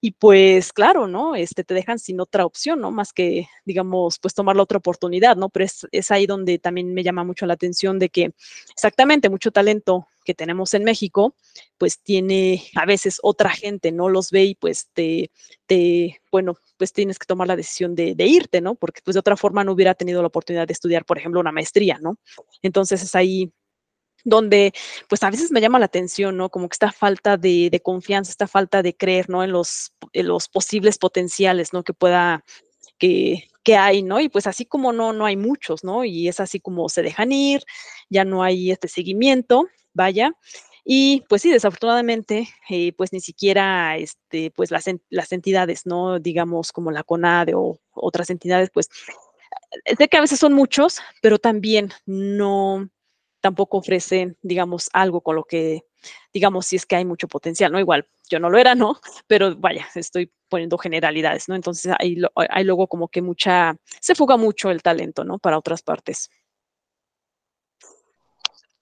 Y pues claro, ¿no? Este te dejan sin otra opción, ¿no? Más que, digamos, pues tomar la otra oportunidad, ¿no? Pero es, es ahí donde también me llama mucho la atención de que exactamente mucho talento que tenemos en México, pues tiene a veces otra gente, no los ve y pues te, te bueno, pues tienes que tomar la decisión de, de, irte, ¿no? Porque pues de otra forma no hubiera tenido la oportunidad de estudiar, por ejemplo, una maestría, ¿no? Entonces es ahí donde pues a veces me llama la atención, ¿no? Como que esta falta de, confianza, esta falta de creer, ¿no? En los, posibles potenciales, ¿no? Que pueda, que, que, hay, ¿no? Y pues así como no, no hay muchos, ¿no? Y es así como se dejan ir, ya no hay este seguimiento, vaya. Y pues sí, desafortunadamente, eh, pues ni siquiera este, pues las, las entidades, ¿no? Digamos como la CONADE o otras entidades, pues sé que a veces son muchos, pero también no, tampoco ofrecen, digamos, algo con lo que, digamos, si es que hay mucho potencial, ¿no? Igual, yo no lo era, ¿no? Pero vaya, estoy poniendo generalidades, ¿no? Entonces hay, hay luego como que mucha, se fuga mucho el talento, ¿no? Para otras partes.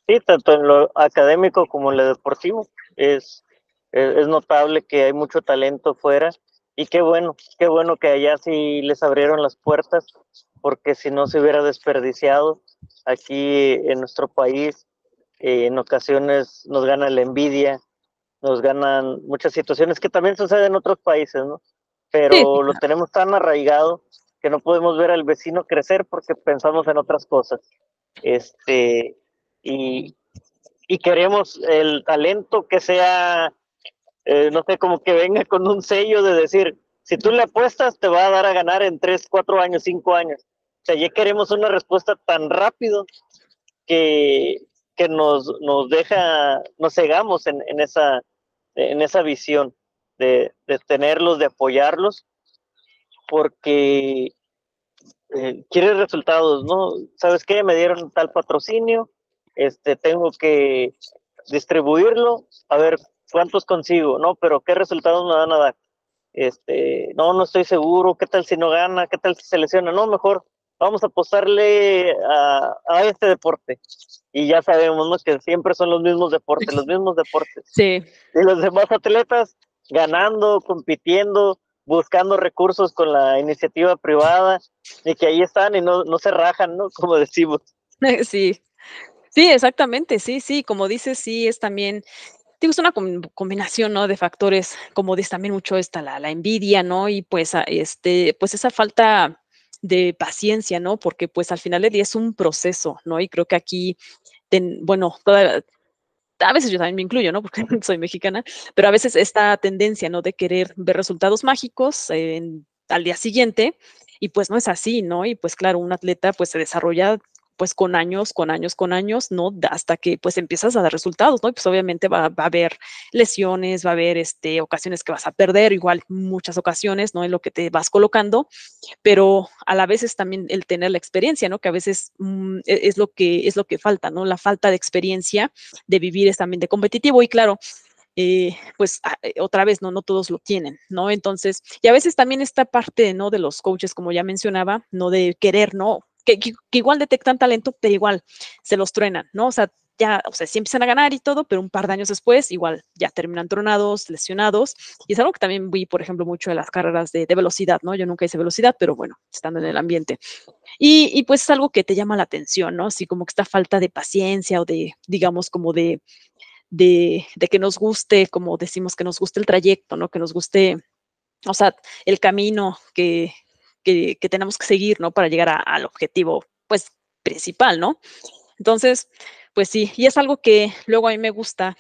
Sí, tanto en lo académico como en lo deportivo. Es, es, notable que hay mucho talento fuera y qué bueno, qué bueno que allá sí les abrieron las puertas, porque si no se hubiera desperdiciado aquí en nuestro país, eh, en ocasiones nos gana la envidia, nos ganan muchas situaciones que también suceden en otros países, ¿no? Pero lo tenemos tan arraigado que no podemos ver al vecino crecer porque pensamos en otras cosas. Este, y, y queremos el talento que sea, eh, no sé, como que venga con un sello de decir, si tú le apuestas, te va a dar a ganar en 3, 4 años, 5 años. O sea, ya queremos una respuesta tan rápido que, que nos, nos deja, nos cegamos en, en, esa, en esa visión de, de tenerlos, de apoyarlos, porque eh, quieres resultados, ¿no? ¿Sabes qué? Me dieron tal patrocinio, este, tengo que distribuirlo, a ver cuántos consigo, ¿no? Pero qué resultados me van a dar. Este, no, no estoy seguro, ¿qué tal si no gana? ¿Qué tal si se lesiona? No, mejor vamos a apostarle a, a este deporte. Y ya sabemos ¿no? que siempre son los mismos deportes, los mismos deportes. Sí. Y los demás atletas ganando, compitiendo, buscando recursos con la iniciativa privada y que ahí están y no, no se rajan, ¿no? *laughs* Como decimos. *laughs* Sí, Sí, exactamente, sí, sí, como dices, sí, es también, es una combinación, ¿no? De factores, como dices también mucho está la, envidia, ¿no? Y pues, este, pues esa falta de paciencia, ¿no? Porque pues al final del día es un proceso, ¿no? Y creo que aquí, bueno, a veces yo también me incluyo, ¿no? Porque *laughs* soy mexicana, pero a veces esta tendencia, ¿no? De querer ver resultados mágicos al día siguiente, y pues no es así, ¿no? Y pues claro, un atleta pues se desarrolla pues con años, con años, con años, ¿no? Hasta que pues empiezas a dar resultados, ¿no? Y pues obviamente va, va, a haber lesiones, va a haber este, ocasiones que vas a perder, igual muchas ocasiones, ¿no? En lo que te vas colocando, pero a la vez es también el tener la experiencia, ¿no? Que a veces mm, e, es, lo que, es lo que falta, ¿no? La falta de experiencia de vivir es también de competitivo y claro, eh, pues eh, otra vez, no, no todos lo tienen, ¿no? Entonces, y a veces también esta parte, ¿no? De los coaches, como ya mencionaba, no de querer, ¿no? Que, igual detectan talento, pero igual se los truenan, ¿no? O sea, ya, o sea, sí empiezan a ganar y todo, pero un par de años después, igual ya terminan tronados, lesionados. Y es algo que también vi, por ejemplo, mucho en las carreras de, velocidad, ¿no? Yo nunca hice velocidad, pero bueno, estando en el ambiente. Y, y, pues es algo que te llama la atención, ¿no? Así como que esta falta de paciencia o de, digamos, como de, de, de que nos guste, como decimos, que nos guste el trayecto, ¿no? Que nos guste, o sea, el camino que, que, tenemos que seguir, ¿no? Para llegar al objetivo, pues, principal, ¿no? Entonces, pues sí, y es algo que luego a mí me gusta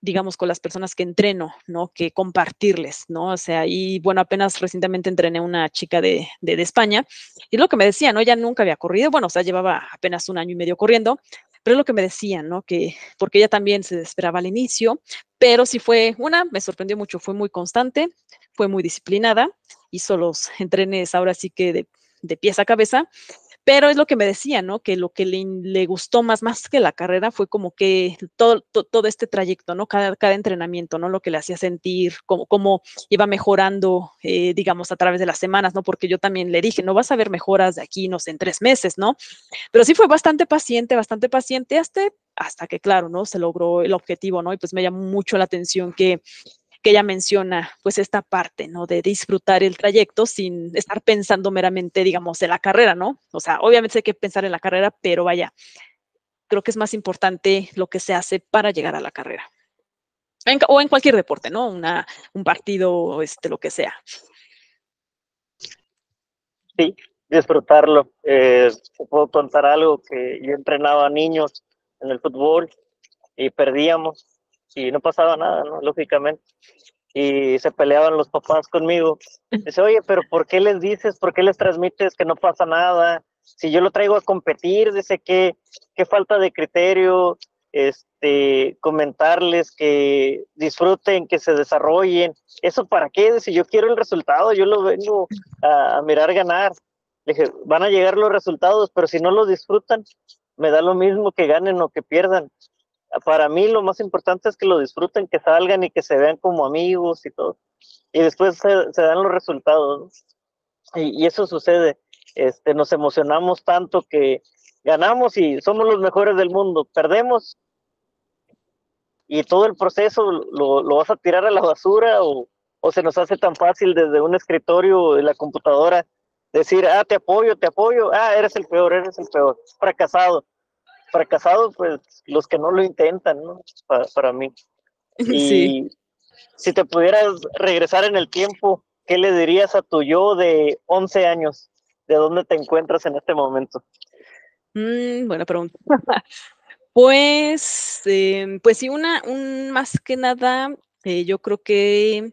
digamos, con las personas que entreno, ¿no? Que compartirles, ¿no? O sea, y bueno, apenas recientemente entrené a una chica de, de, España y lo que me decía, ¿no? Ella nunca había corrido, bueno, o sea, llevaba apenas un año y medio corriendo, pero es lo que me decían, ¿no? Que porque ella también se esperaba al inicio, pero sí fue una, me sorprendió mucho, fue muy constante, fue muy disciplinada, hizo los *laughs* entrenes ahora sí que de, de pies a cabeza pero es lo que me decía, ¿no? Que lo que le, gustó más, más que la carrera fue como que todo, todo, este trayecto, ¿no? Cada, cada entrenamiento, ¿no? Lo que le hacía sentir, cómo, cómo iba mejorando, eh, digamos, a través de las semanas, ¿no? Porque yo también le dije, no vas a ver mejoras de aquí, no sé, en tres meses, ¿no? Pero sí fue bastante paciente, bastante paciente, hasta, hasta que, claro, ¿no? Se logró el objetivo, ¿no? Y pues me llamó mucho la atención que que ella menciona, pues esta parte, ¿no? De disfrutar el trayecto sin estar pensando meramente, digamos, en la carrera, ¿no? O sea, obviamente hay que pensar en la carrera, pero vaya, creo que es más importante lo que se hace para llegar a la carrera. o en cualquier deporte, ¿no? Una, un partido, este, lo que sea. Sí, disfrutarlo. Eh, puedo contar algo que yo entrenaba a niños en el fútbol y perdíamos y no pasaba nada. Lógicamente. Y se peleaban los papás conmigo. Dice, oye, pero ¿por qué les dices, por qué les transmites que no pasa nada? Si yo lo traigo a competir, dice que qué falta de criterio, este, comentarles que disfruten, que se desarrollen. ¿Eso para qué? Si yo quiero el resultado, yo lo vengo a, mirar ganar. Le dije, van a llegar los resultados, pero si no lo disfrutan, me da lo mismo que ganen o que pierdan para mí lo más importante es que lo disfruten, que salgan y que se vean como amigos y todo. Y después se, dan los resultados. Y, eso sucede. Este, nos emocionamos tanto que ganamos y somos los mejores del mundo. Perdemos y todo el proceso lo, lo vas a tirar a la basura o, se nos hace tan fácil desde un escritorio de la computadora decir, ah, te apoyo, te apoyo, ah, eres el peor, eres el peor, fracasado fracasados, pues los que no lo intentan, ¿no? Para, mí. *laughs* Y si te pudieras regresar en el tiempo, ¿qué le dirías a tu yo de 11 años? ¿De dónde te encuentras en este momento? Mm, buena pregunta. *laughs* pues, em, pues sí, una, un, más que nada, eh, yo creo que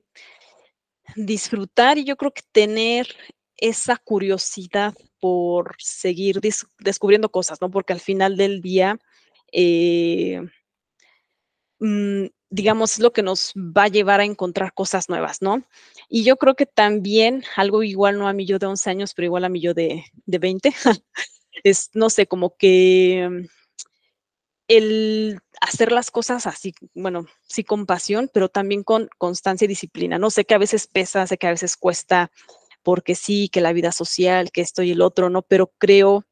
disfrutar y yo creo que tener esa curiosidad por seguir descubriendo cosas, ¿no? Porque al final del día, eh, mm, digamos, es lo que nos va a llevar a encontrar cosas nuevas, ¿no? Y yo creo que también algo igual, no a mí yo de 11 años, pero igual a mí yo de, de 20, *laughs* es, no sé, como que mm, el hacer las cosas así, bueno, sí con pasión, pero también con constancia y disciplina. No sé que a veces pesa, sé que a veces cuesta porque sí, que la vida social, que esto y el otro, ¿no? Pero creo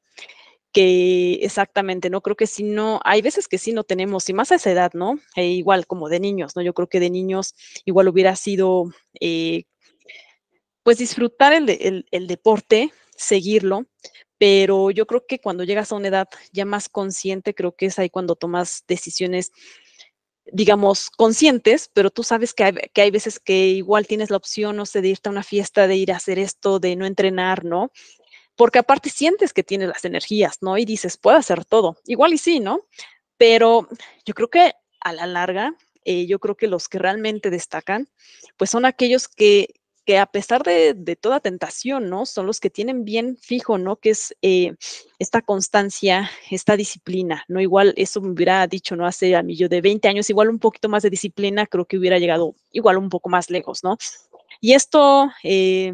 que exactamente, ¿no? Creo que si no, hay veces que sí no tenemos, y más a esa edad, ¿no? E igual como de niños, ¿no? Yo creo que de niños igual hubiera sido, eh, pues disfrutar el, el deporte, seguirlo, pero yo creo que cuando llegas a una edad ya más consciente, creo que es ahí cuando tomas decisiones digamos, conscientes, pero tú sabes que hay, que hay veces que igual tienes la opción, no sé, de irte a una fiesta, de ir a hacer esto, de no entrenar, ¿no? Porque aparte sientes que tienes las energías, ¿no? Y dices, puedo hacer todo. Igual y sí, ¿no? Pero yo creo que a la larga, eh, yo creo que los que realmente destacan, pues son aquellos que, que a pesar de, toda tentación, ¿no? Son los que tienen bien fijo, ¿no? Que es eh, esta constancia, esta disciplina, ¿no? Igual eso me hubiera dicho, ¿no? Hace a mí yo de 20 años, igual un poquito más de disciplina, creo que hubiera llegado igual un poco más lejos, ¿no? Y esto, eh,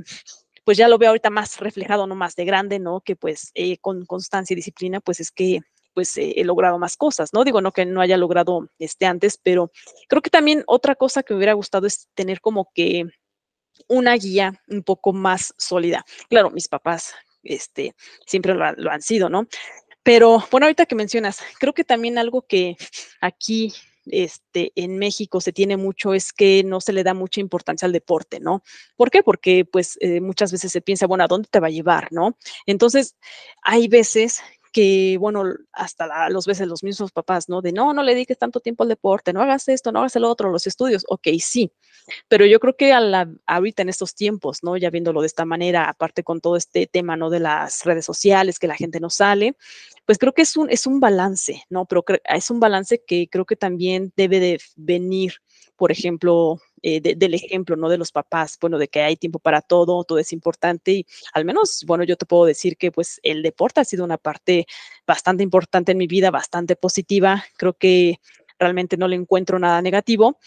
pues ya lo veo ahorita más reflejado, ¿no? Más de grande, ¿no? Que pues eh, con constancia y disciplina, pues es que pues he logrado más cosas, ¿no? Digo, no que no haya logrado este antes, pero creo que también otra cosa que me hubiera gustado es tener como que una guía un poco más sólida. Claro, mis papás este, siempre lo, han sido, ¿no? Pero bueno, ahorita que mencionas, creo que también algo que aquí este, en México se tiene mucho es que no se le da mucha importancia al deporte, ¿no? ¿Por qué? Porque pues eh, muchas veces se piensa, bueno, ¿a dónde te va a llevar, no? Entonces, hay veces que, bueno, hasta los veces los mismos papás, ¿no? De no, no le dediques tanto tiempo al deporte, no hagas esto, no hagas el otro, los estudios. Ok, sí, pero yo creo que a ahorita en estos tiempos, ¿no? Ya viéndolo de esta manera, aparte con todo este tema, ¿no? De las redes sociales, que la gente no sale, pues creo que es un, es un balance, ¿no? Pero es un balance que creo que también debe de venir, por ejemplo, eh, del ejemplo, ¿no? De los papás, bueno, de que hay tiempo para todo, todo es importante y al menos, bueno, yo te puedo decir que pues el deporte ha sido una parte bastante importante en mi vida, bastante positiva. Creo que realmente no le encuentro nada negativo.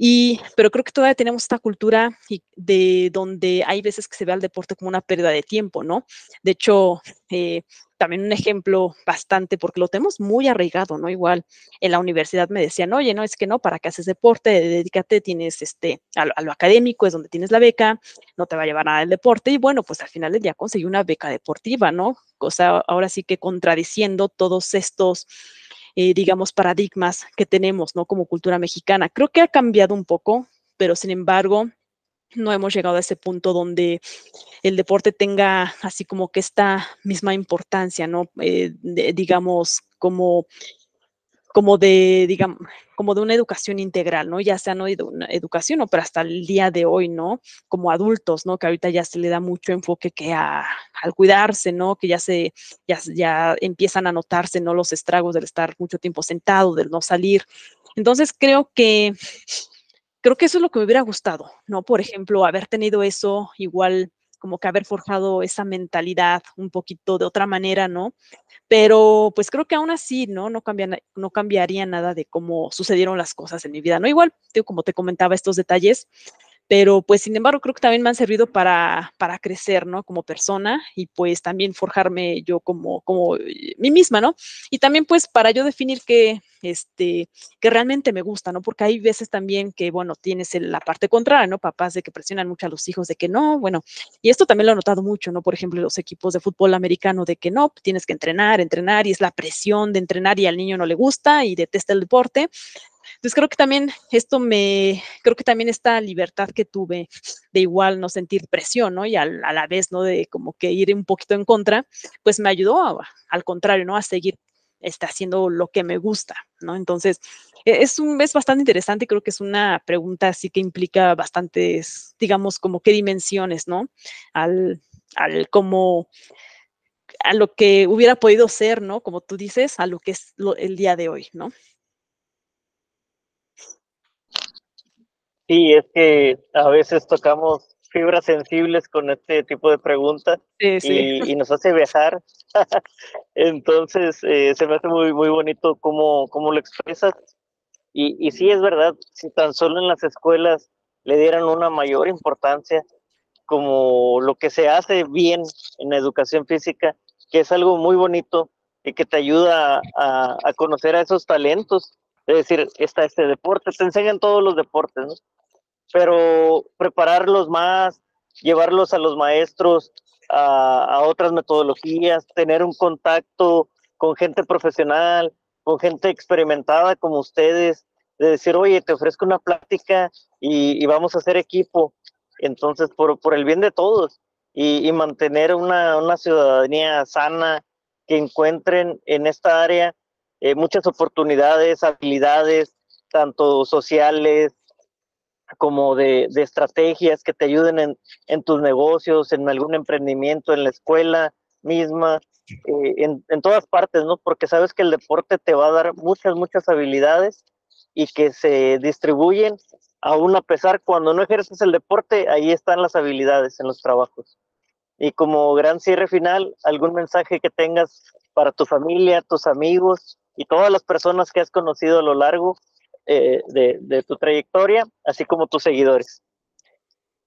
Y, pero creo que todavía tenemos esta cultura de donde hay veces que se ve al deporte como una pérdida de tiempo, ¿no? De hecho, eh, también un ejemplo bastante, porque lo tenemos muy arraigado, ¿no? Igual en la universidad me decían, oye, no, es que no, para que haces deporte, dedícate, tienes este, a lo, académico, es donde tienes la beca, no te va a llevar nada el deporte. Y bueno, pues al final día conseguí una beca deportiva, ¿no? O sea, ahora sí que contradiciendo todos estos eh, digamos, paradigmas que tenemos, ¿no? Como cultura mexicana. Creo que ha cambiado un poco, pero sin embargo, no hemos llegado a ese punto donde el deporte tenga así como que esta misma importancia, ¿no? Eh, digamos, como como de, digamos, como de una educación integral, ¿no? Ya sea no una educación, pero hasta el día de hoy, ¿no? Como adultos, ¿no? Que ahorita ya se le da mucho enfoque que a, al cuidarse, ¿no? Que ya se, ya, ya empiezan a notarse, ¿no? Los estragos del estar mucho tiempo sentado, del no salir. Entonces creo que, creo que eso es lo que me hubiera gustado, ¿no? Por ejemplo, haber tenido eso igual como que haber forjado esa mentalidad un poquito de otra manera, ¿no? Pero pues creo que aún así, ¿no? No, no cambiaría nada de cómo sucedieron las cosas en mi vida, ¿no? Igual, como te comentaba, estos detalles pero pues sin embargo creo que también me han servido para, para crecer, ¿no? Como persona y pues también forjarme yo como, como eh, mí misma, ¿no? Y también pues para yo definir que, este, que realmente me gusta, ¿no? Porque hay veces también que, bueno, tienes la parte contraria, ¿no? Papás de que presionan mucho a los hijos de que no, bueno, y esto también lo he notado mucho, ¿no? Por ejemplo, los equipos de fútbol americano de que no, tienes que entrenar, entrenar y es la presión de entrenar y al niño no le gusta y detesta el deporte. Entonces creo que también esto me, creo que también esta libertad que tuve de igual no sentir presión, ¿no? Y a la vez, ¿no? De como que ir un poquito en contra, pues me ayudó al contrario, ¿no? A seguir está haciendo lo que me gusta, ¿no? Entonces, e, es, un, es bastante interesante creo que es una pregunta así que implica bastantes, digamos, como qué dimensiones, ¿no? Al, al cómo, a lo que hubiera podido ser, ¿no? Como tú dices, a lo que es el día de hoy, ¿no? Sí, es que a veces tocamos fibras sensibles con este tipo de preguntas Y, *laughs* nos hace viajar. *laughs* Entonces, eh, se me hace muy, muy bonito cómo, cómo lo expresas. Y, y sí, es verdad, si tan solo en las escuelas le dieran una mayor importancia como lo que se hace bien en educación física, que es algo muy bonito y que te ayuda a, a conocer a esos talentos. Es decir, está este deporte, te enseñan todos los deportes, ¿no? pero prepararlos más, llevarlos a los maestros a, otras metodologías, tener un contacto con gente profesional, con gente experimentada como ustedes, de decir, oye, te ofrezco una plática y, vamos a hacer equipo. Entonces, por, el bien de todos y, mantener una, ciudadanía sana, que encuentren en esta área eh, muchas oportunidades, habilidades, tanto sociales, como de, estrategias que te ayuden en, en, tus negocios, en algún emprendimiento, en la escuela misma, eh, en, en, todas partes, ¿no? Porque sabes que el deporte te va a dar muchas, muchas habilidades y que se distribuyen aún a pesar cuando no ejerces el deporte, ahí están las habilidades en los trabajos. Y como gran cierre final, algún mensaje que tengas para tu familia, tus amigos y todas las personas que has conocido a lo largo eh, de, tu trayectoria, así como tus seguidores.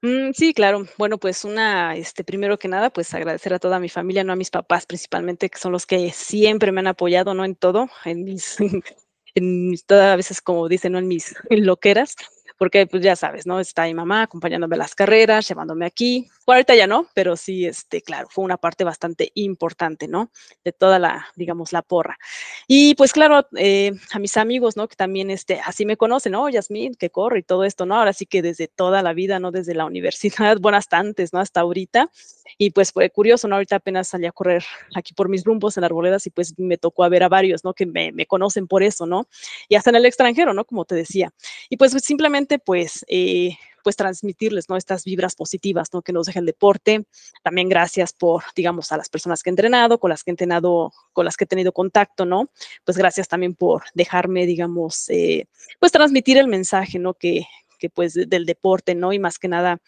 Mm, sí, claro. Bueno, pues una, este, primero que nada, pues agradecer a toda mi familia, no a mis papás principalmente, que son los que siempre me han apoyado, ¿no? En todo, en mis, *laughs* en todas veces, como dicen, ¿no? En mis loqueras, porque pues ya sabes, ¿no? Está mi mamá acompañándome a las carreras, llevándome aquí. Bueno, ahorita ya no, pero sí, este, claro, fue una parte bastante importante, ¿no? De toda la, digamos, la porra. Y pues claro, eh, a mis amigos, ¿no? Que también, este, así me conocen, ¿no? Yasmín, que corre y todo esto, ¿no? Ahora sí que desde toda la vida, ¿no? Desde la universidad, *laughs* bueno, hasta ¿no? Hasta ahorita. Y pues fue curioso, ¿no? Ahorita apenas salí a correr aquí por mis rumbos en Arboledas y pues me tocó a ver a varios, ¿no? Que me, me conocen por eso, ¿no? Y hasta en el extranjero, ¿no? Como te decía. Y pues simplemente pues, eh, pues transmitirles, ¿no? Estas vibras positivas, ¿no? Que nos deja el deporte. También gracias por, digamos, a las personas que he entrenado, con las que he entrenado, con las que he tenido contacto, ¿no? Pues gracias también por dejarme, digamos, eh, pues transmitir el mensaje, ¿no? Que, que pues del deporte, ¿no? Y más que nada,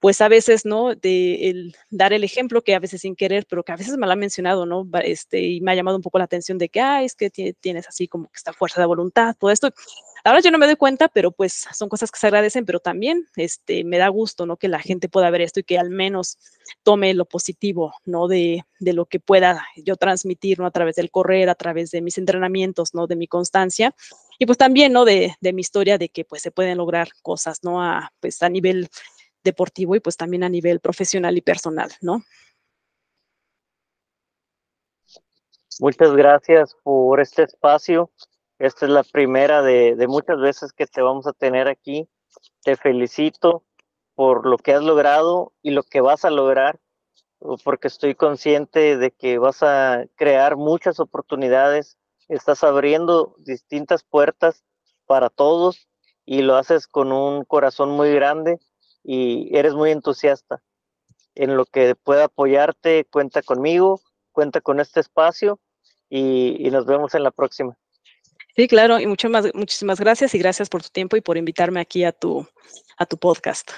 pues a veces, ¿no? De dar el ejemplo que a veces sin querer, pero que a veces me lo ha mencionado, ¿no? Este, y me ha llamado un poco la atención de que, ah, es que tienes así como que esta fuerza de voluntad, todo esto. Ahora yo no me doy cuenta, pero pues son cosas que se agradecen, pero también este, me da gusto, ¿no? Que la gente pueda ver esto y que al menos tome lo positivo, ¿no? De, de lo que pueda yo transmitir, ¿no? A través del correr, a través de mis entrenamientos, ¿no? De mi constancia. Y pues también, ¿no? De, de mi historia, de que pues se pueden lograr cosas, ¿no? A, pues a nivel deportivo y pues también a nivel profesional y personal, ¿no? Muchas gracias por este espacio. Esta es la primera de, de, muchas veces que te vamos a tener aquí. Te felicito por lo que has logrado y lo que vas a lograr, porque estoy consciente de que vas a crear muchas oportunidades, estás abriendo distintas puertas para todos y lo haces con un corazón muy grande y eres muy entusiasta. En lo que pueda apoyarte, cuenta conmigo, cuenta con este espacio y, y nos vemos en la próxima. Sí, claro, y mucho más, muchísimas gracias y gracias por tu tiempo y por invitarme aquí a tu, a tu podcast.